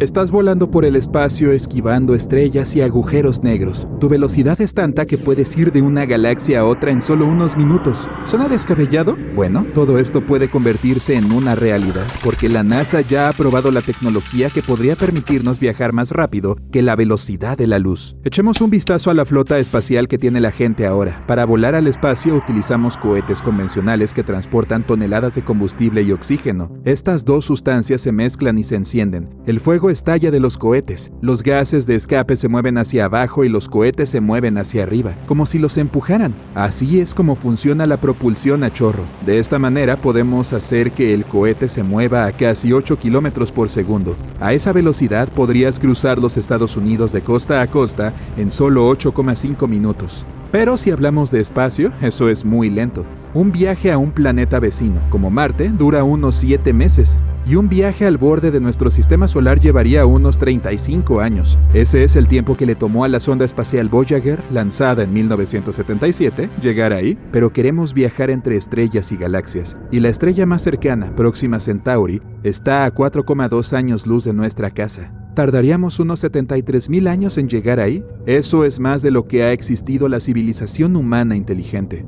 Estás volando por el espacio esquivando estrellas y agujeros negros. Tu velocidad es tanta que puedes ir de una galaxia a otra en solo unos minutos. ¿Suena descabellado? Bueno, todo esto puede convertirse en una realidad, porque la NASA ya ha probado la tecnología que podría permitirnos viajar más rápido que la velocidad de la luz. Echemos un vistazo a la flota espacial que tiene la gente ahora. Para volar al espacio utilizamos cohetes convencionales que transportan toneladas de combustible y oxígeno. Estas dos sustancias se mezclan y se encienden. El fuego estalla de los cohetes. Los gases de escape se mueven hacia abajo y los cohetes se mueven hacia arriba, como si los empujaran. Así es como funciona la propulsión a chorro. De esta manera podemos hacer que el cohete se mueva a casi 8 kilómetros por segundo. A esa velocidad podrías cruzar los Estados Unidos de costa a costa en solo 8,5 minutos. Pero si hablamos de espacio, eso es muy lento. Un viaje a un planeta vecino, como Marte, dura unos 7 meses, y un viaje al borde de nuestro sistema solar llevaría unos 35 años. Ese es el tiempo que le tomó a la sonda espacial Voyager, lanzada en 1977, llegar ahí, pero queremos viajar entre estrellas y galaxias, y la estrella más cercana, Próxima Centauri, está a 4,2 años luz de nuestra casa. ¿Tardaríamos unos 73.000 años en llegar ahí? Eso es más de lo que ha existido la civilización humana inteligente.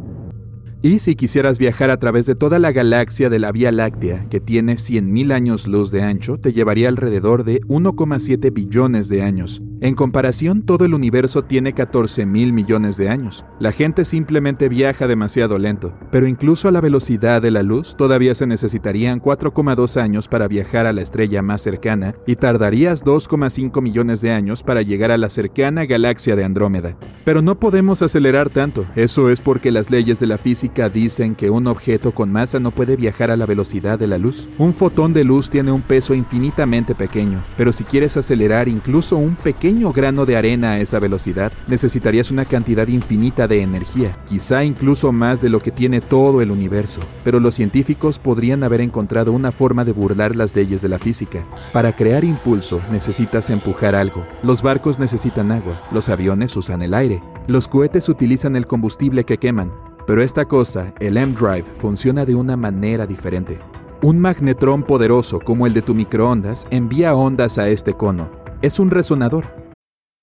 Y si quisieras viajar a través de toda la galaxia de la Vía Láctea, que tiene 100.000 años luz de ancho, te llevaría alrededor de 1,7 billones de años. En comparación, todo el universo tiene 14 mil millones de años. La gente simplemente viaja demasiado lento, pero incluso a la velocidad de la luz todavía se necesitarían 4,2 años para viajar a la estrella más cercana y tardarías 2,5 millones de años para llegar a la cercana galaxia de Andrómeda. Pero no podemos acelerar tanto, eso es porque las leyes de la física dicen que un objeto con masa no puede viajar a la velocidad de la luz. Un fotón de luz tiene un peso infinitamente pequeño, pero si quieres acelerar incluso un pequeño grano de arena a esa velocidad, necesitarías una cantidad infinita de energía, quizá incluso más de lo que tiene todo el universo. Pero los científicos podrían haber encontrado una forma de burlar las leyes de la física. Para crear impulso necesitas empujar algo. Los barcos necesitan agua, los aviones usan el aire, los cohetes utilizan el combustible que queman. Pero esta cosa, el M-Drive, funciona de una manera diferente. Un magnetrón poderoso como el de tu microondas envía ondas a este cono. Es un resonador.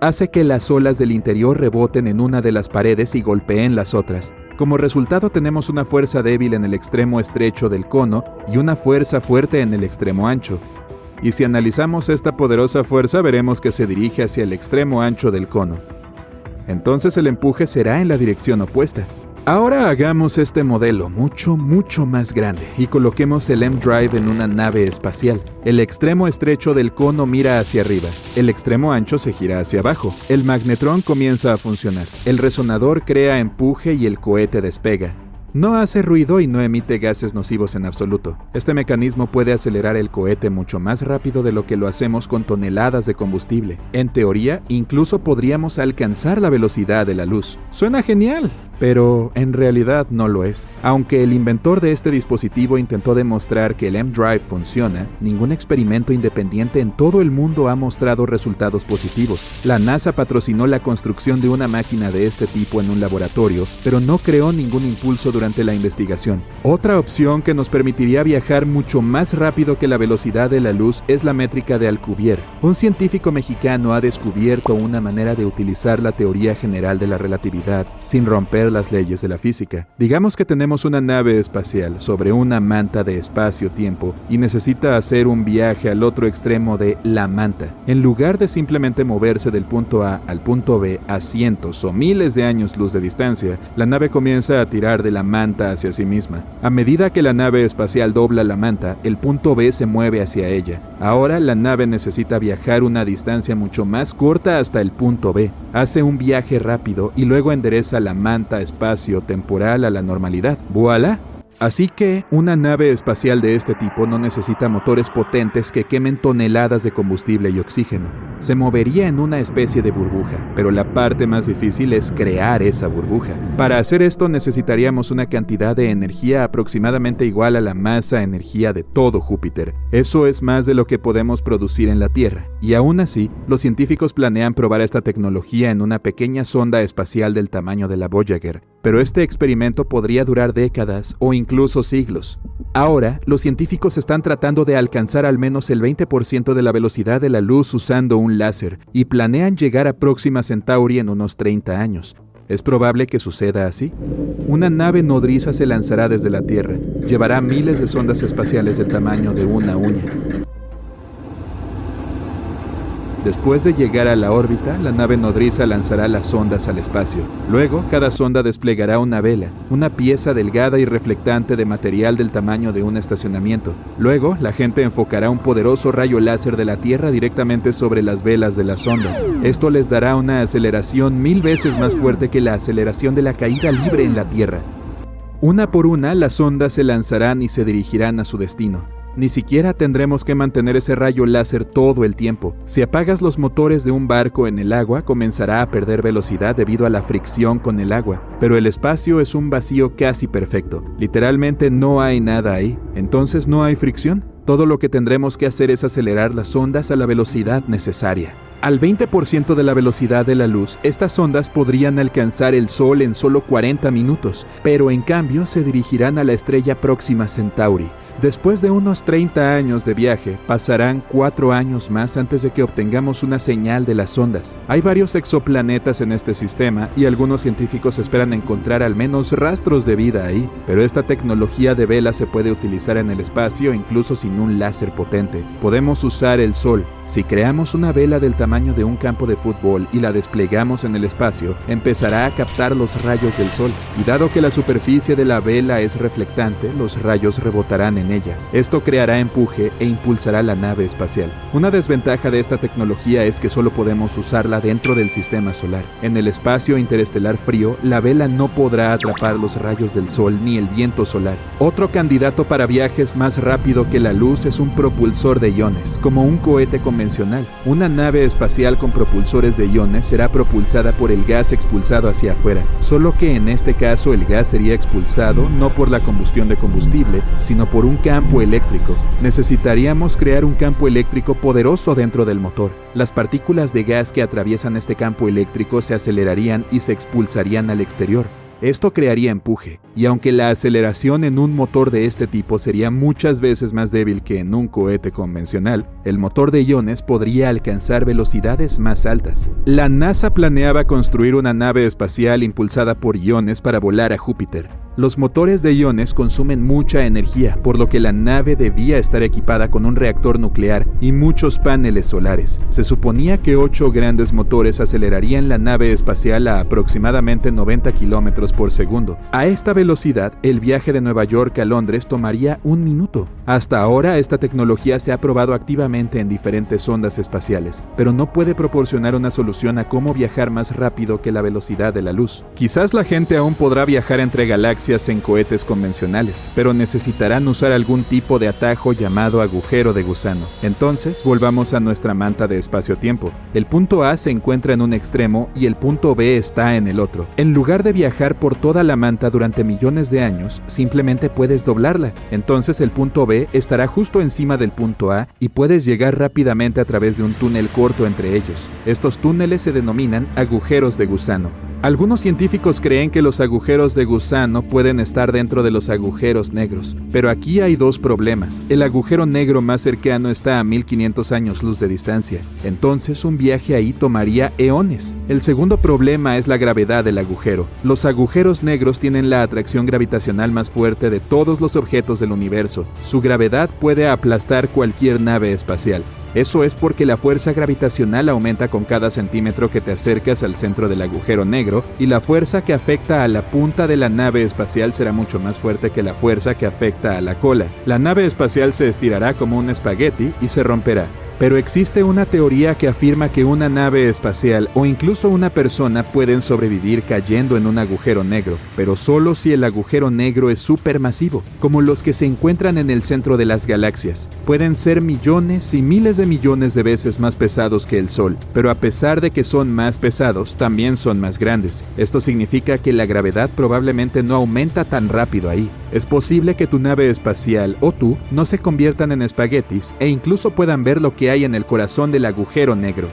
Hace que las olas del interior reboten en una de las paredes y golpeen las otras. Como resultado tenemos una fuerza débil en el extremo estrecho del cono y una fuerza fuerte en el extremo ancho. Y si analizamos esta poderosa fuerza veremos que se dirige hacia el extremo ancho del cono. Entonces el empuje será en la dirección opuesta. Ahora hagamos este modelo mucho, mucho más grande y coloquemos el M-Drive en una nave espacial. El extremo estrecho del cono mira hacia arriba, el extremo ancho se gira hacia abajo. El magnetrón comienza a funcionar. El resonador crea empuje y el cohete despega. No hace ruido y no emite gases nocivos en absoluto. Este mecanismo puede acelerar el cohete mucho más rápido de lo que lo hacemos con toneladas de combustible. En teoría, incluso podríamos alcanzar la velocidad de la luz. Suena genial, pero en realidad no lo es. Aunque el inventor de este dispositivo intentó demostrar que el M-Drive funciona, ningún experimento independiente en todo el mundo ha mostrado resultados positivos. La NASA patrocinó la construcción de una máquina de este tipo en un laboratorio, pero no creó ningún impulso durante la investigación. Otra opción que nos permitiría viajar mucho más rápido que la velocidad de la luz es la métrica de Alcubierre. Un científico mexicano ha descubierto una manera de utilizar la teoría general de la relatividad sin romper las leyes de la física. Digamos que tenemos una nave espacial sobre una manta de espacio-tiempo y necesita hacer un viaje al otro extremo de la manta. En lugar de simplemente moverse del punto A al punto B a cientos o miles de años luz de distancia, la nave comienza a tirar de la manta hacia sí misma. A medida que la nave espacial dobla la manta, el punto B se mueve hacia ella. Ahora la nave necesita viajar una distancia mucho más corta hasta el punto B. Hace un viaje rápido y luego endereza la manta espacio-temporal a la normalidad. ¡Voilà! Así que una nave espacial de este tipo no necesita motores potentes que quemen toneladas de combustible y oxígeno. Se movería en una especie de burbuja, pero la parte más difícil es crear esa burbuja. Para hacer esto necesitaríamos una cantidad de energía aproximadamente igual a la masa energía de todo Júpiter. Eso es más de lo que podemos producir en la Tierra. Y aún así, los científicos planean probar esta tecnología en una pequeña sonda espacial del tamaño de la Voyager, pero este experimento podría durar décadas o incluso siglos. Ahora, los científicos están tratando de alcanzar al menos el 20% de la velocidad de la luz usando un láser y planean llegar a Próxima Centauri en unos 30 años. ¿Es probable que suceda así? Una nave nodriza se lanzará desde la Tierra. Llevará miles de sondas espaciales del tamaño de una uña. Después de llegar a la órbita, la nave nodriza lanzará las sondas al espacio. Luego, cada sonda desplegará una vela, una pieza delgada y reflectante de material del tamaño de un estacionamiento. Luego, la gente enfocará un poderoso rayo láser de la Tierra directamente sobre las velas de las sondas. Esto les dará una aceleración mil veces más fuerte que la aceleración de la caída libre en la Tierra. Una por una, las ondas se lanzarán y se dirigirán a su destino. Ni siquiera tendremos que mantener ese rayo láser todo el tiempo. Si apagas los motores de un barco en el agua, comenzará a perder velocidad debido a la fricción con el agua. Pero el espacio es un vacío casi perfecto. Literalmente no hay nada ahí. Entonces no hay fricción. Todo lo que tendremos que hacer es acelerar las ondas a la velocidad necesaria. Al 20% de la velocidad de la luz, estas ondas podrían alcanzar el Sol en solo 40 minutos, pero en cambio se dirigirán a la estrella próxima Centauri. Después de unos 30 años de viaje, pasarán 4 años más antes de que obtengamos una señal de las ondas. Hay varios exoplanetas en este sistema y algunos científicos esperan encontrar al menos rastros de vida ahí, pero esta tecnología de vela se puede utilizar en el espacio incluso sin un láser potente. Podemos usar el Sol. Si creamos una vela del tamaño de un campo de fútbol y la desplegamos en el espacio, empezará a captar los rayos del Sol, y dado que la superficie de la vela es reflectante, los rayos rebotarán en ella. Esto creará empuje e impulsará la nave espacial. Una desventaja de esta tecnología es que solo podemos usarla dentro del sistema solar. En el espacio interestelar frío, la vela no podrá atrapar los rayos del Sol ni el viento solar. Otro candidato para viajes más rápido que la luz es un propulsor de iones, como un cohete convencional. Una nave espacial con propulsores de iones será propulsada por el gas expulsado hacia afuera, solo que en este caso el gas sería expulsado no por la combustión de combustible, sino por un campo eléctrico. Necesitaríamos crear un campo eléctrico poderoso dentro del motor. Las partículas de gas que atraviesan este campo eléctrico se acelerarían y se expulsarían al exterior. Esto crearía empuje, y aunque la aceleración en un motor de este tipo sería muchas veces más débil que en un cohete convencional, el motor de iones podría alcanzar velocidades más altas. La NASA planeaba construir una nave espacial impulsada por iones para volar a Júpiter, los motores de iones consumen mucha energía, por lo que la nave debía estar equipada con un reactor nuclear y muchos paneles solares. Se suponía que ocho grandes motores acelerarían la nave espacial a aproximadamente 90 kilómetros por segundo. A esta velocidad, el viaje de Nueva York a Londres tomaría un minuto. Hasta ahora, esta tecnología se ha probado activamente en diferentes ondas espaciales, pero no puede proporcionar una solución a cómo viajar más rápido que la velocidad de la luz. Quizás la gente aún podrá viajar entre galaxias en cohetes convencionales, pero necesitarán usar algún tipo de atajo llamado agujero de gusano. Entonces, volvamos a nuestra manta de espacio-tiempo. El punto A se encuentra en un extremo y el punto B está en el otro. En lugar de viajar por toda la manta durante millones de años, simplemente puedes doblarla. Entonces el punto B estará justo encima del punto A y puedes llegar rápidamente a través de un túnel corto entre ellos. Estos túneles se denominan agujeros de gusano. Algunos científicos creen que los agujeros de gusano pueden estar dentro de los agujeros negros, pero aquí hay dos problemas. El agujero negro más cercano está a 1500 años luz de distancia, entonces un viaje ahí tomaría eones. El segundo problema es la gravedad del agujero. Los agujeros negros tienen la atracción gravitacional más fuerte de todos los objetos del universo. Su gravedad puede aplastar cualquier nave espacial. Eso es porque la fuerza gravitacional aumenta con cada centímetro que te acercas al centro del agujero negro y la fuerza que afecta a la punta de la nave espacial será mucho más fuerte que la fuerza que afecta a la cola. La nave espacial se estirará como un espagueti y se romperá. Pero existe una teoría que afirma que una nave espacial o incluso una persona pueden sobrevivir cayendo en un agujero negro, pero solo si el agujero negro es supermasivo, como los que se encuentran en el centro de las galaxias. Pueden ser millones y miles de millones de veces más pesados que el Sol, pero a pesar de que son más pesados, también son más grandes. Esto significa que la gravedad probablemente no aumenta tan rápido ahí. Es posible que tu nave espacial o tú no se conviertan en espaguetis e incluso puedan ver lo hay en el corazón del agujero negro.